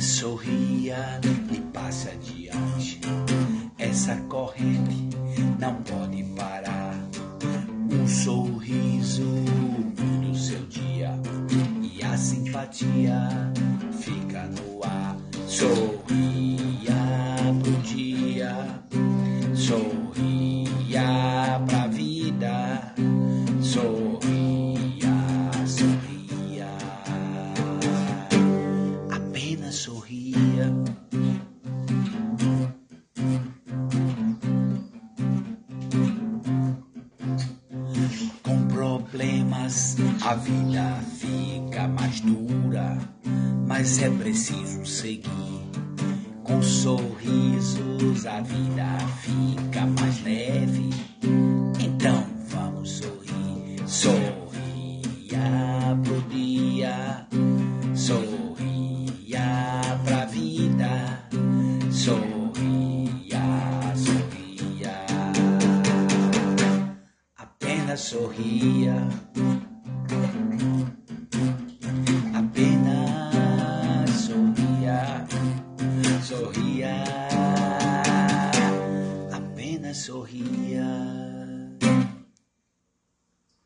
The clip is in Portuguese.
Sorria e passe adiante. Essa corrente não pode parar. Um sorriso muda o seu dia e a simpatia fica no ar. Sorria pro dia, sorria pra vida, sorria, problemas a vida fica mais dura, mas é preciso seguir. Com sorrisos a vida fica mais leve. Então vamos sorrir, sorria pro dia, sorria sorría